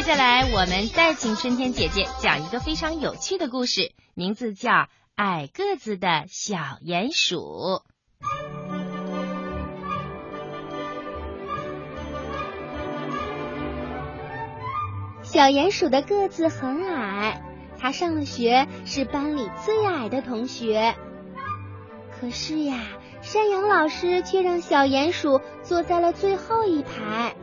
接下来，我们再请春天姐姐讲一个非常有趣的故事，名字叫《矮个子的小鼹鼠》。小鼹鼠的个子很矮，它上了学是班里最矮的同学。可是呀，山羊老师却让小鼹鼠坐在了最后一排。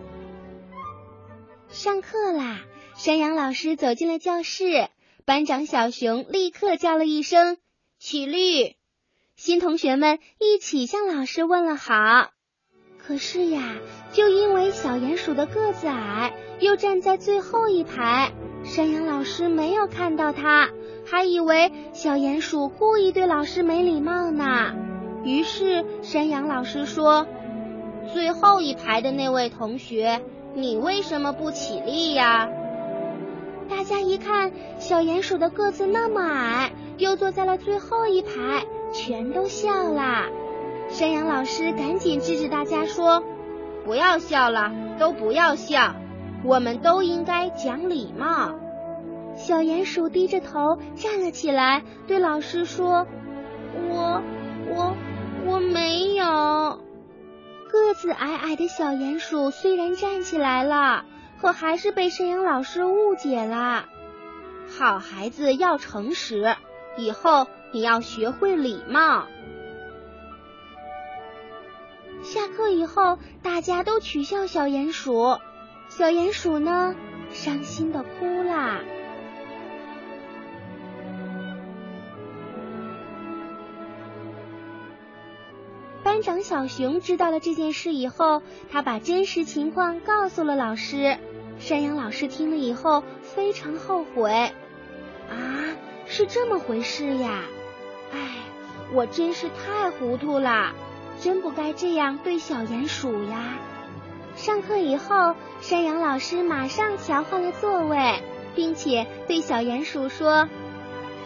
上课啦！山羊老师走进了教室，班长小熊立刻叫了一声“起立”，新同学们一起向老师问了好。可是呀，就因为小鼹鼠的个子矮，又站在最后一排，山羊老师没有看到他，还以为小鼹鼠故意对老师没礼貌呢。于是山羊老师说：“最后一排的那位同学，你为什么不起立呀？”大家一看，小鼹鼠的个子那么矮，又坐在了最后一排，全都笑了。山羊老师赶紧制止大家说：“不要笑了，都不要笑，我们都应该讲礼貌。”小鼹鼠低着头站了起来，对老师说：“我、我、我没有。”个矮矮的小鼹鼠虽然站起来了，可还是被山羊老师误解了。好孩子要诚实，以后你要学会礼貌。下课以后，大家都取笑小鼹鼠，小鼹鼠呢，伤心的哭啦。班长小熊知道了这件事以后，他把真实情况告诉了老师。山羊老师听了以后非常后悔，啊，是这么回事呀！哎，我真是太糊涂了。真不该这样对小鼹鼠呀！上课以后，山羊老师马上调换了座位，并且对小鼹鼠说：“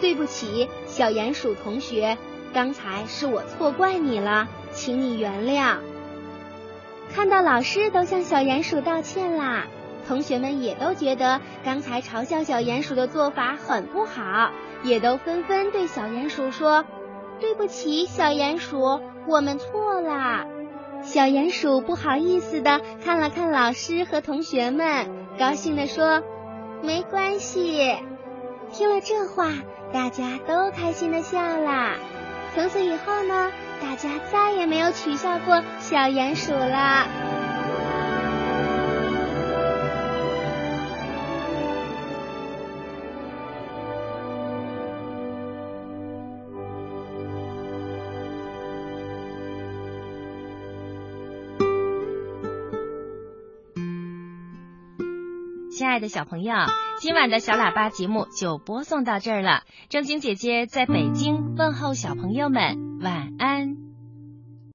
对不起，小鼹鼠同学，刚才是我错怪你了，请你原谅。”看到老师都向小鼹鼠道歉啦，同学们也都觉得刚才嘲笑小鼹鼠的做法很不好，也都纷纷对小鼹鼠说：“对不起，小鼹鼠。”我们错了，小鼹鼠不好意思的看了看老师和同学们，高兴的说：“没关系。”听了这话，大家都开心的笑了。从此以后呢，大家再也没有取笑过小鼹鼠了。亲爱的小朋友，今晚的小喇叭节目就播送到这儿了。正晶姐姐在北京问候小朋友们，晚安。